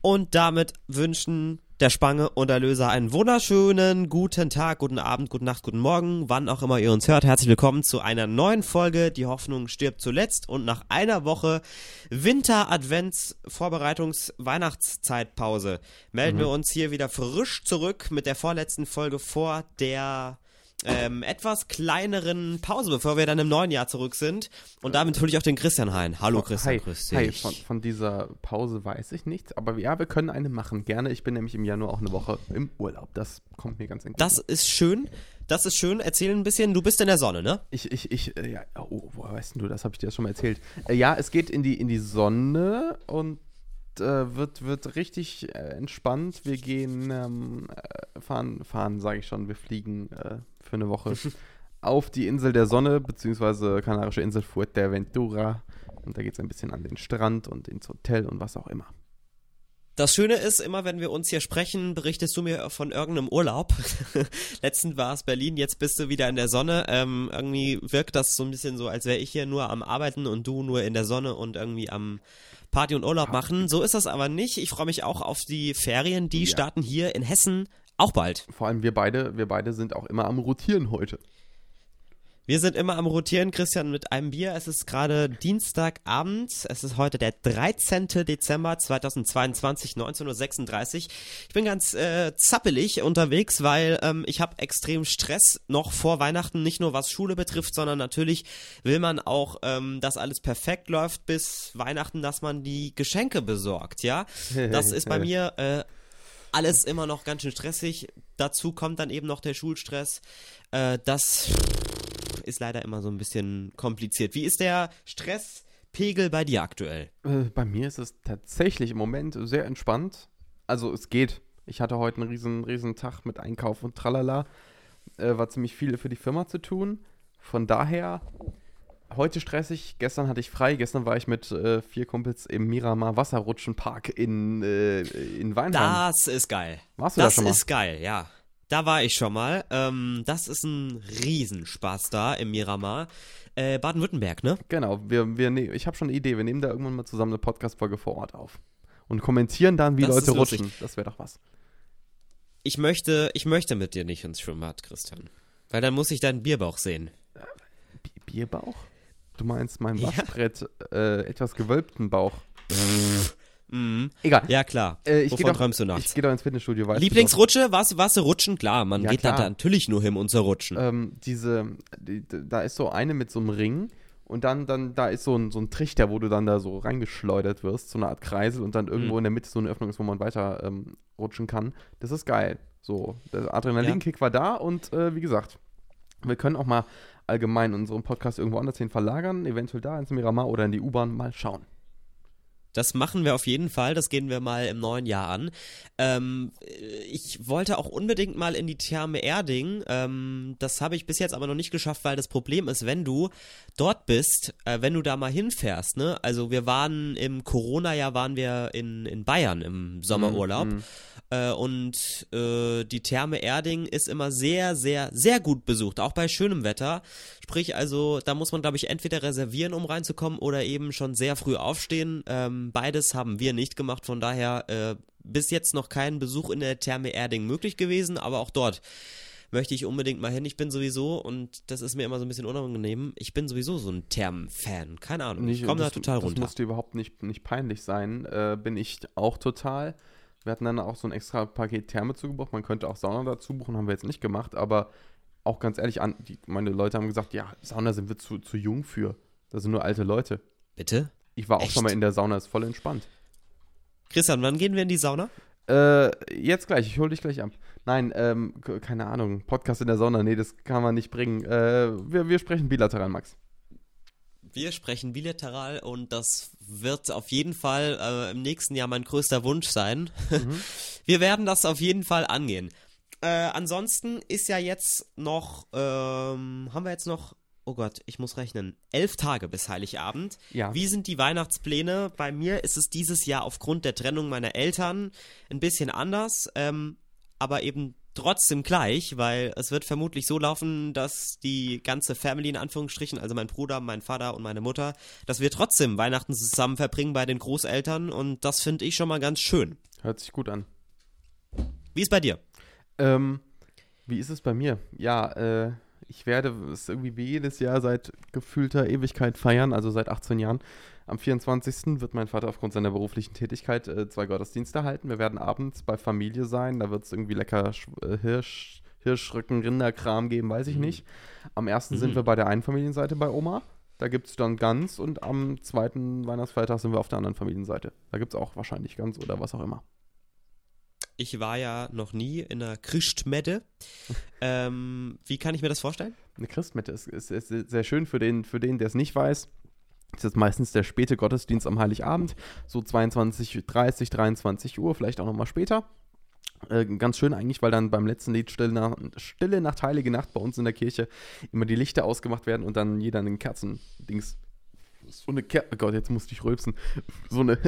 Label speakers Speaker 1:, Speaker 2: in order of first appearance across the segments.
Speaker 1: Und damit wünschen der Spange und der Löser einen wunderschönen guten Tag, guten Abend, guten Nacht, guten Morgen, wann auch immer ihr uns hört. Herzlich willkommen zu einer neuen Folge. Die Hoffnung stirbt zuletzt und nach einer Woche Winter-Advents-Vorbereitungs-Weihnachtszeitpause melden
Speaker 2: Mhm.
Speaker 1: wir uns hier wieder frisch zurück mit der vorletzten Folge vor der ähm, etwas kleineren Pause, bevor wir dann im neuen Jahr zurück sind. Und damit hole ich auch den Christian rein. Hallo Christian,
Speaker 2: hi,
Speaker 1: grüß dich.
Speaker 2: hi, von, von dieser Pause weiß ich nichts, aber ja, wir können eine machen. Gerne. Ich bin nämlich im Januar auch eine Woche im Urlaub. Das kommt mir ganz entgegen.
Speaker 1: Das ist schön. Das ist schön. Erzähl ein bisschen. Du bist in der Sonne, ne?
Speaker 2: Ich, ich, ich, äh, ja, oh, woher weißt denn du, das habe ich dir schon mal erzählt. Äh, ja, es geht in die, in die Sonne und äh, wird, wird richtig äh, entspannt. Wir gehen, ähm, äh, fahren, fahren, sage ich schon, wir fliegen äh, für eine Woche auf die Insel der Sonne, beziehungsweise kanarische Insel Fuerteventura. Und da geht es ein bisschen an den Strand und ins Hotel und was auch immer.
Speaker 1: Das Schöne ist, immer wenn wir uns hier sprechen, berichtest du mir von irgendeinem Urlaub. Letztens war es Berlin, jetzt bist du wieder in der Sonne. Ähm, irgendwie wirkt das so ein bisschen so, als wäre ich hier nur am Arbeiten und du nur in der Sonne und irgendwie am Party und Urlaub machen. So ist das aber nicht. Ich freue mich auch auf die Ferien. Die
Speaker 2: Ja.
Speaker 1: starten hier in Hessen auch bald.
Speaker 2: Vor allem wir beide, wir beide sind auch immer am Rotieren heute.
Speaker 1: Wir sind immer am Rotieren, Christian, mit einem Bier. Es ist gerade Dienstagabend. Es ist heute der 13. Dezember 2022, 19.36 Uhr. Ich bin ganz äh, zappelig unterwegs, weil ähm, ich habe extrem Stress noch vor Weihnachten, nicht nur was Schule betrifft, sondern natürlich will man auch, ähm, dass alles perfekt läuft bis Weihnachten, dass man die Geschenke besorgt, ja. Das ist bei mir äh, alles immer noch ganz schön stressig. Dazu kommt dann eben noch der Schulstress. Äh, das ist leider immer so ein bisschen kompliziert. Wie ist der Stresspegel bei dir aktuell?
Speaker 2: Äh, bei mir ist es tatsächlich im Moment sehr entspannt. Also es geht. Ich hatte heute einen riesen, riesen Tag mit Einkauf und tralala. Äh, war ziemlich viel für die Firma zu tun. Von daher, heute stressig. Gestern hatte ich frei. Gestern war ich mit äh, vier Kumpels im Miramar Wasserrutschenpark in, äh, in Weinheim.
Speaker 1: Das ist geil.
Speaker 2: Warst du da
Speaker 1: das
Speaker 2: schon mal?
Speaker 1: ist geil, ja. Da war ich schon mal. Ähm, das ist ein Riesenspaß da im Miramar. Äh, Baden-Württemberg, ne?
Speaker 2: Genau, wir, wir ne ich habe schon eine Idee. Wir nehmen da irgendwann mal zusammen eine Podcast-Folge vor Ort auf. Und kommentieren dann, wie
Speaker 1: Das
Speaker 2: Leute rutschen. Das wäre doch was.
Speaker 1: Ich möchte, ich möchte mit dir nicht ins Schwimmbad, Christian. Weil dann muss ich deinen Bierbauch sehen.
Speaker 2: Bi Bierbauch? Du meinst meinen
Speaker 1: Ja.
Speaker 2: Waschbrett, äh, etwas gewölbten Bauch.
Speaker 1: Mhm.
Speaker 2: Egal.
Speaker 1: Ja, klar.
Speaker 2: Äh, ich
Speaker 1: Wovon
Speaker 2: doch-
Speaker 1: träumst du
Speaker 2: Ich
Speaker 1: nachts?
Speaker 2: gehe doch ins Fitnessstudio, weißt du
Speaker 1: Lieblingsrutsche? Was, warst du rutschen? Klar, man
Speaker 2: Ja,
Speaker 1: geht
Speaker 2: klar.
Speaker 1: da natürlich nur hin und so rutschen.
Speaker 2: Ähm, diese, die, da ist so eine mit so einem Ring und dann, dann da ist so ein, so ein Trichter, wo du dann da so reingeschleudert wirst, so eine Art Kreisel und dann irgendwo
Speaker 1: Mhm.
Speaker 2: in der Mitte so eine Öffnung ist, wo man weiter ähm, rutschen kann. Das ist geil. So, der Adrenalinkick war da und äh, wie gesagt, wir können auch mal allgemein unseren Podcast irgendwo anders hin verlagern, eventuell da ins Miramar oder in die U-Bahn, mal schauen.
Speaker 1: Das machen wir auf jeden Fall. Das gehen wir mal im neuen Jahr an. Ähm, ich wollte auch unbedingt mal in die Therme Erding. Ähm, das habe ich bis jetzt aber noch nicht geschafft, weil das Problem ist, wenn du dort bist, äh, wenn du da mal hinfährst, ne? Also wir waren im Corona-Jahr waren wir in, in Bayern im Sommerurlaub.
Speaker 2: Mhm.
Speaker 1: Äh, und äh, die Therme Erding ist immer sehr, sehr, sehr gut besucht, auch bei schönem Wetter. Sprich, also da muss man, glaube ich, entweder reservieren, um reinzukommen, oder eben schon sehr früh aufstehen. Ähm, beides haben wir nicht gemacht, von daher äh, bis jetzt noch kein Besuch in der Therme Erding möglich gewesen, aber auch dort möchte ich unbedingt mal hin. Ich bin sowieso, und das ist mir immer so ein bisschen unangenehm, ich bin sowieso so ein Thermen-Fan. Keine Ahnung, ich komme da total runter.
Speaker 2: Das muss dir überhaupt nicht, nicht peinlich sein. Äh, bin ich auch total. Wir hatten dann auch so ein extra Paket Therme zugebucht. Man könnte auch Sauna dazu buchen, haben wir jetzt nicht gemacht. Aber auch ganz ehrlich, an, die, meine Leute haben gesagt, ja, Sauna sind wir zu, zu jung für. Das sind nur alte Leute.
Speaker 1: Bitte?
Speaker 2: Ich war auch
Speaker 1: Echt?
Speaker 2: schon mal in der Sauna, ist voll entspannt.
Speaker 1: Christian, wann gehen wir in die Sauna?
Speaker 2: Äh, jetzt gleich, ich hole dich gleich ab. Nein, ähm, keine Ahnung, Podcast in der Sauna, nee, das kann man nicht bringen. Äh, wir, wir sprechen bilateral, Max.
Speaker 1: Wir sprechen bilateral und das wird auf jeden Fall äh, im nächsten Jahr mein größter Wunsch sein. Wir werden das auf jeden Fall angehen. Äh, ansonsten ist ja jetzt noch, ähm, haben wir jetzt noch, oh Gott, ich muss rechnen, elf Tage bis Heiligabend.
Speaker 2: Ja.
Speaker 1: Wie sind die Weihnachtspläne? Bei mir ist es dieses Jahr aufgrund der Trennung meiner Eltern ein bisschen anders, ähm, aber eben trotzdem gleich, weil es wird vermutlich so laufen, dass die ganze Family in Anführungsstrichen, also mein Bruder, mein Vater und meine Mutter, dass wir trotzdem Weihnachten zusammen verbringen bei den Großeltern und das finde ich schon mal ganz schön.
Speaker 2: Hört sich gut an.
Speaker 1: Wie ist bei dir?
Speaker 2: Ähm, wie ist es bei mir? Ja, äh, ich werde es irgendwie wie jedes Jahr seit gefühlter Ewigkeit feiern, also seit 18 Jahren. Am 24. wird mein Vater aufgrund seiner beruflichen Tätigkeit äh, zwei Gottesdienste halten. Wir werden abends bei Familie sein. Da wird es irgendwie lecker äh, Hirsch, Hirschrücken, Rinderkram geben, weiß ich
Speaker 1: Mhm.
Speaker 2: nicht. Am 1.
Speaker 1: Mhm.
Speaker 2: sind wir bei der einen Familienseite bei Oma. Da gibt es dann Gans und am zweiten Weihnachtsfeiertag sind wir auf der anderen Familienseite. Da gibt es auch wahrscheinlich Gans oder was auch immer.
Speaker 1: Ich war ja noch nie in einer Christmette. ähm, wie kann ich mir das vorstellen?
Speaker 2: Eine Christmette ist, ist, ist sehr schön für den, für den, der es nicht weiß. Es ist meistens der späte Gottesdienst am Heiligabend, so 22.30, 23 Uhr, vielleicht auch nochmal später. Äh, ganz schön eigentlich, weil dann beim letzten Lied Stille, nach, Stille Nacht, Heilige Nacht bei uns in der Kirche immer die Lichter ausgemacht werden und dann jeder einen Kerzendings. So eine Kerze, oh Gott, jetzt musste ich rülpsen. So eine,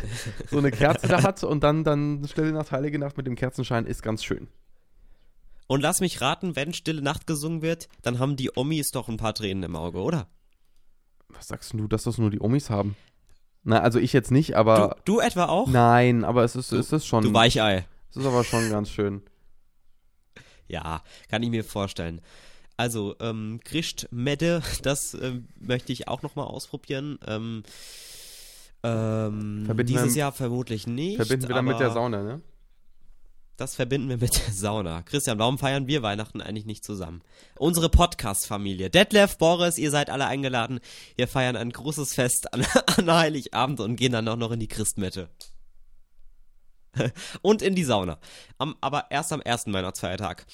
Speaker 2: so eine Kerze da hat und dann, dann Stille Nacht, Heilige Nacht mit dem Kerzenschein ist ganz schön.
Speaker 1: Und lass mich raten, wenn Stille Nacht gesungen wird, dann haben die Omis doch ein paar Tränen im Auge, oder?
Speaker 2: Was sagst du, dass das nur die Omis haben? Na, also ich jetzt nicht, aber.
Speaker 1: du, du etwa auch?
Speaker 2: Nein, aber es ist,
Speaker 1: Du-
Speaker 2: es ist schon.
Speaker 1: Du Weichei.
Speaker 2: es ist aber schon ganz schön.
Speaker 1: Ja, kann ich mir vorstellen. Also, ähm, Christmette, das ähm, möchte ich auch nochmal ausprobieren. Ähm, ähm, dieses
Speaker 2: wir-
Speaker 1: Jahr vermutlich nicht.
Speaker 2: Verbinden wir dann mit der Sauna, ne?
Speaker 1: Das verbinden wir mit der Sauna. Christian, warum feiern wir Weihnachten eigentlich nicht zusammen? Unsere Podcast-Familie. Detlef, Boris, ihr seid alle eingeladen. Wir feiern ein großes Fest an, an Heiligabend und gehen dann auch noch in die Christmette. und in die Sauna. Am, aber erst am ersten Weihnachtsfeiertag.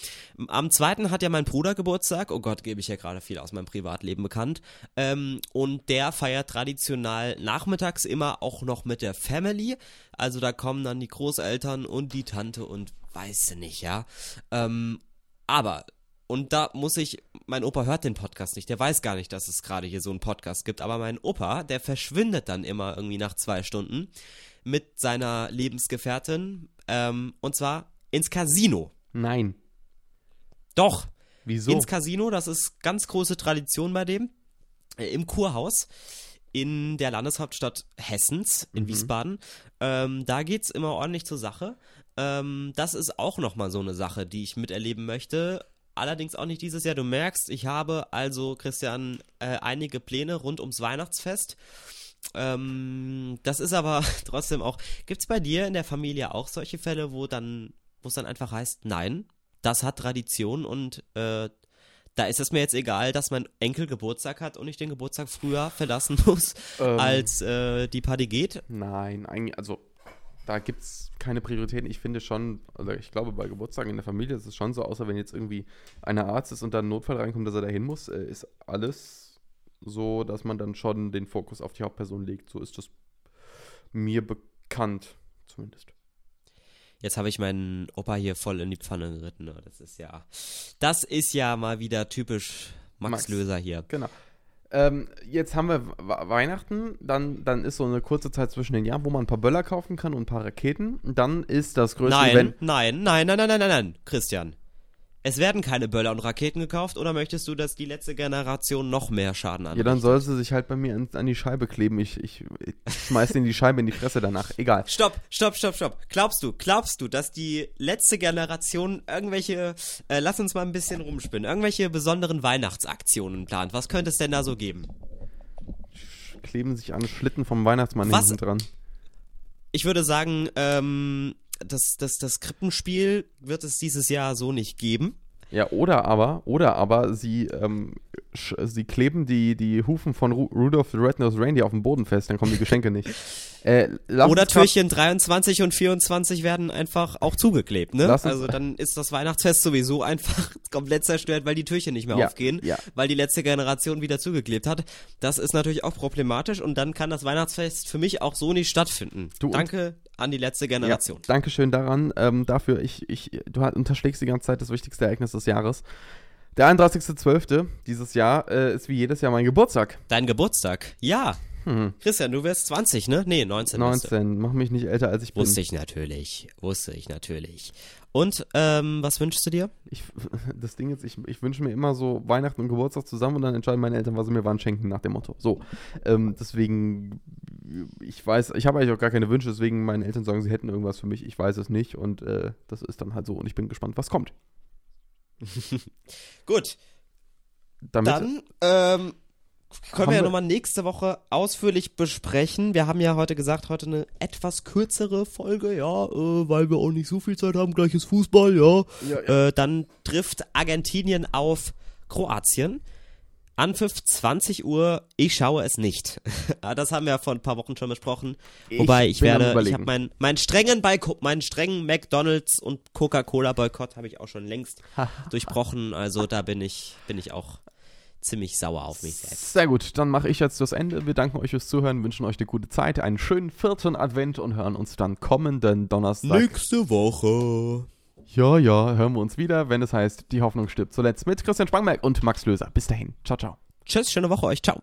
Speaker 1: Am zweiten hat ja mein Bruder Geburtstag. Oh Gott, gebe ich ja gerade viel aus meinem Privatleben bekannt. Ähm, und der feiert traditional nachmittags immer auch noch mit der Family. Also da kommen dann die Großeltern und die Tante und weiß nicht, ja. Ähm, aber und da muss ich, mein Opa hört den Podcast nicht, der weiß gar nicht, dass es gerade hier so einen Podcast gibt, aber mein Opa, der verschwindet dann immer irgendwie nach zwei Stunden mit seiner Lebensgefährtin, ähm, und zwar ins Casino.
Speaker 2: Nein.
Speaker 1: Doch,
Speaker 2: Wieso?
Speaker 1: ins Casino, das ist ganz große Tradition bei dem, äh, im Kurhaus in der Landeshauptstadt Hessens, in
Speaker 2: Mhm.
Speaker 1: Wiesbaden. Ähm, da geht's immer ordentlich zur Sache. Ähm, das ist auch nochmal so eine Sache, die ich miterleben möchte. Allerdings auch nicht dieses Jahr. Du merkst, ich habe also, Christian, äh, einige Pläne rund ums Weihnachtsfest. Ähm, das ist aber trotzdem auch. Gibt's bei dir in der Familie auch solche Fälle, wo dann, wo es dann einfach heißt, nein, das hat Tradition und äh, da ist es mir jetzt egal, dass mein Enkel Geburtstag hat und ich den Geburtstag früher verlassen muss,
Speaker 2: Ähm.
Speaker 1: als äh, die Party geht.
Speaker 2: Nein, eigentlich, also da gibt es keine Prioritäten. Ich finde schon, also ich glaube, bei Geburtstagen in der Familie ist es schon so, außer wenn jetzt irgendwie einer Arzt ist und da ein Notfall reinkommt, dass er da hin muss, äh, ist alles so, dass man dann schon den Fokus auf die Hauptperson legt. So ist das mir bekannt, zumindest.
Speaker 1: Jetzt habe ich meinen Opa hier voll in die Pfanne geritten. ne? Das ist ja, das ist ja mal wieder typisch Max,
Speaker 2: Max.
Speaker 1: Löser hier.
Speaker 2: Genau. Ähm, jetzt haben wir We- Weihnachten, dann, dann ist so eine kurze Zeit zwischen den Jahren, wo man ein paar Böller kaufen kann und ein paar Raketen. Dann ist das größte
Speaker 1: Nein,
Speaker 2: Event.
Speaker 1: nein, nein, nein, nein, nein, nein, nein, Christian. Es werden keine Böller und Raketen gekauft oder möchtest du, dass die letzte Generation noch mehr Schaden
Speaker 2: Ja,
Speaker 1: anrichtet?
Speaker 2: dann soll sie sich halt bei mir an, an die Scheibe kleben. Ich, ich, ich schmeiß ihnen die Scheibe in die Fresse danach. Egal.
Speaker 1: Stopp, stopp, stopp, stopp. Glaubst du, glaubst du, dass die letzte Generation irgendwelche, äh, lass uns mal ein bisschen rumspinnen, irgendwelche besonderen Weihnachtsaktionen plant? Was könnte es denn da so geben?
Speaker 2: Kleben sich an Schlitten vom Weihnachtsmann
Speaker 1: Was?
Speaker 2: hinten dran.
Speaker 1: Ich würde sagen, ähm, das, das, das Krippenspiel wird es dieses Jahr so nicht geben.
Speaker 2: Ja, oder aber, oder aber sie, ähm, sie kleben die, die Hufen von Ru Rudolph the Red-Nosed Reindeer auf dem Boden fest, dann kommen die Geschenke nicht. Äh,
Speaker 1: Oder Türchen 23 und 24 werden einfach auch zugeklebt, ne? Also dann ist das Weihnachtsfest sowieso einfach komplett zerstört, weil die Türchen nicht mehr
Speaker 2: Ja,
Speaker 1: aufgehen,
Speaker 2: ja.
Speaker 1: weil die letzte Generation wieder zugeklebt hat. Das ist natürlich auch problematisch und dann kann das Weihnachtsfest für mich auch so nicht stattfinden.
Speaker 2: Du,
Speaker 1: Danke an die letzte Generation.
Speaker 2: Ja, Dankeschön daran, ähm, dafür. Ich, ich, du unterschlägst die ganze Zeit das wichtigste Ereignis des Jahres. Der 31.12. dieses Jahr äh, ist wie jedes Jahr mein Geburtstag.
Speaker 1: Dein Geburtstag. Ja.
Speaker 2: Hm.
Speaker 1: Christian, du wirst 20, ne? Nee, 19. bist du.
Speaker 2: 19, mach mich nicht älter als ich bin.
Speaker 1: Wusste ich natürlich. Wusste ich natürlich. Und, ähm, was wünschst du dir?
Speaker 2: Ich, das Ding ist, ich, ich wünsche mir immer so Weihnachten und Geburtstag zusammen und dann entscheiden meine Eltern, was sie mir wann schenken, nach dem Motto. So. Ähm, deswegen, ich weiß, ich habe eigentlich auch gar keine Wünsche, deswegen meine Eltern sagen, sie hätten irgendwas für mich. Ich weiß es nicht und äh, das ist dann halt so und ich bin gespannt, was kommt.
Speaker 1: Gut,
Speaker 2: Damit,
Speaker 1: dann, ähm, können wir ja nochmal nächste Woche ausführlich besprechen. Wir haben ja heute gesagt, heute eine etwas kürzere Folge, ja, äh, weil wir auch nicht so viel Zeit haben. Gleich ist Fußball, ja.
Speaker 2: Ja,
Speaker 1: Äh, dann trifft Argentinien auf Kroatien. Anpfiff 20 Uhr, ich schaue es nicht. Ah, das haben wir ja vor ein paar Wochen schon besprochen.
Speaker 2: Ich
Speaker 1: Wobei ich werde, ich habe meinen meinen strengen meinen strengen McDonald's und Coca-Cola Boykott habe ich auch schon längst durchbrochen. Also da bin ich bin ich auch ziemlich sauer auf mich selbst.
Speaker 2: Sehr gut, dann mache ich jetzt das Ende. Wir danken euch fürs Zuhören, wünschen euch eine gute Zeit, einen schönen vierten Advent und hören uns dann kommenden Donnerstag.
Speaker 1: Nächste Woche.
Speaker 2: Ja, ja, hören wir uns wieder, wenn es heißt, die Hoffnung stirbt zuletzt mit Christian Spangberg und Max Löser. Bis dahin. Ciao, ciao.
Speaker 1: Tschüss, schöne Woche euch. Ciao.